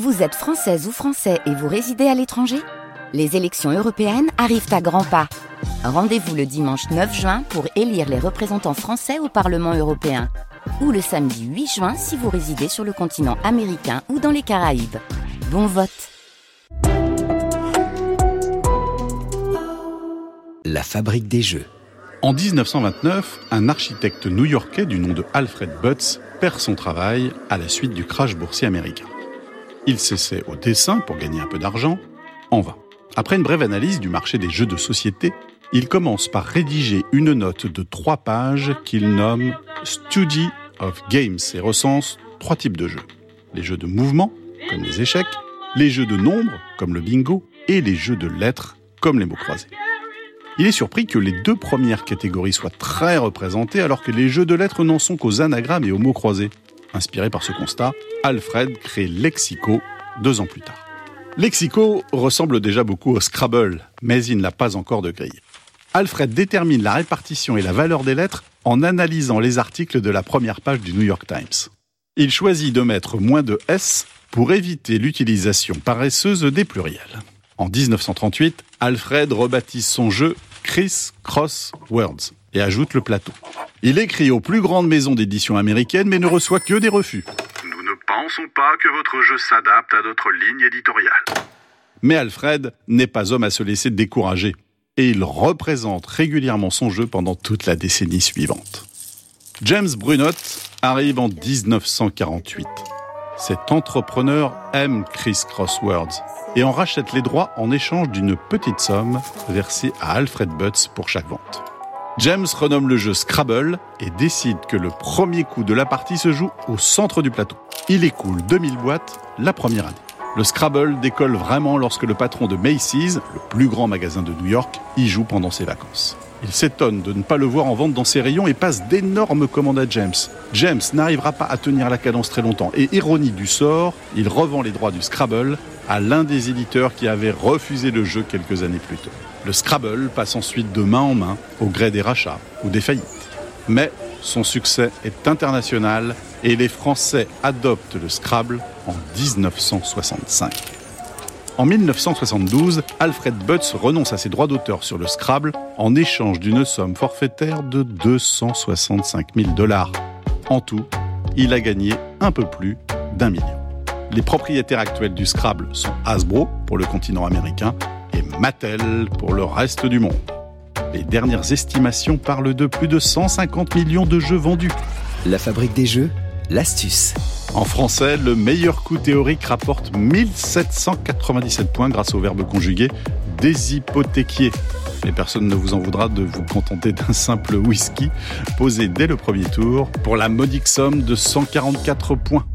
Vous êtes française ou français et vous résidez à l'étranger? Les élections européennes arrivent à grands pas. Rendez-vous le dimanche 9 juin pour élire les représentants français au Parlement européen. Ou le samedi 8 juin si vous résidez sur le continent américain ou dans les Caraïbes. Bon vote La fabrique des jeux. En 1929, un architecte new-yorkais du nom de Alfred Butts perd son travail à la suite du crash boursier américain. Il s'essaie au dessin pour gagner un peu d'argent, en vain. Après une brève analyse du marché des jeux de société, il commence par rédiger une note de trois pages qu'il nomme Study of Games et recense trois types de jeux. Les jeux de mouvement, comme les échecs, les jeux de nombre, comme le bingo, et les jeux de lettres, comme les mots croisés. Il est surpris que les deux premières catégories soient très représentées alors que les jeux de lettres n'en sont qu'aux anagrammes et aux mots croisés. Inspiré par ce constat, Alfred crée Lexico deux ans plus tard. Lexico ressemble déjà beaucoup au Scrabble, mais il n'a pas encore de grille. Alfred détermine la répartition et la valeur des lettres en analysant les articles de la première page du New York Times. Il choisit de mettre moins de S pour éviter l'utilisation paresseuse des pluriels. En 1938, Alfred rebaptise son jeu Chris Cross Words et ajoute le plateau. Il écrit aux plus grandes maisons d'édition américaines mais ne reçoit que des refus. Nous ne pensons pas que votre jeu s'adapte à notre ligne éditoriale. Mais Alfred n'est pas homme à se laisser décourager et il représente régulièrement son jeu pendant toute la décennie suivante. James Brunot arrive en 1948. Cet entrepreneur aime Chris Crosswords et en rachète les droits en échange d'une petite somme versée à Alfred Butts pour chaque vente. James renomme le jeu Scrabble et décide que le premier coup de la partie se joue au centre du plateau. Il écoule 2000 boîtes la première année. Le Scrabble décolle vraiment lorsque le patron de Macy's, le plus grand magasin de New York, y joue pendant ses vacances. Il s'étonne de ne pas le voir en vente dans ses rayons et passe d'énormes commandes à James. James n'arrivera pas à tenir la cadence très longtemps et ironie du sort, il revend les droits du Scrabble à l'un des éditeurs qui avait refusé le jeu quelques années plus tôt. Le Scrabble passe ensuite de main en main au gré des rachats ou des faillites. Mais son succès est international et les Français adoptent le Scrabble en 1965. En 1972, Alfred Butts renonce à ses droits d'auteur sur le Scrabble en échange d'une somme forfaitaire de 265 000 dollars. En tout, il a gagné un peu plus d'un million. Les propriétaires actuels du Scrabble sont Hasbro pour le continent américain Mattel pour le reste du monde. Les dernières estimations parlent de plus de 150 millions de jeux vendus. La fabrique des jeux, l'astuce. En français, le meilleur coup théorique rapporte 1797 points grâce au verbe conjugué déshypothéquier. Mais personne ne vous en voudra de vous contenter d'un simple whisky posé dès le premier tour pour la modique somme de 144 points.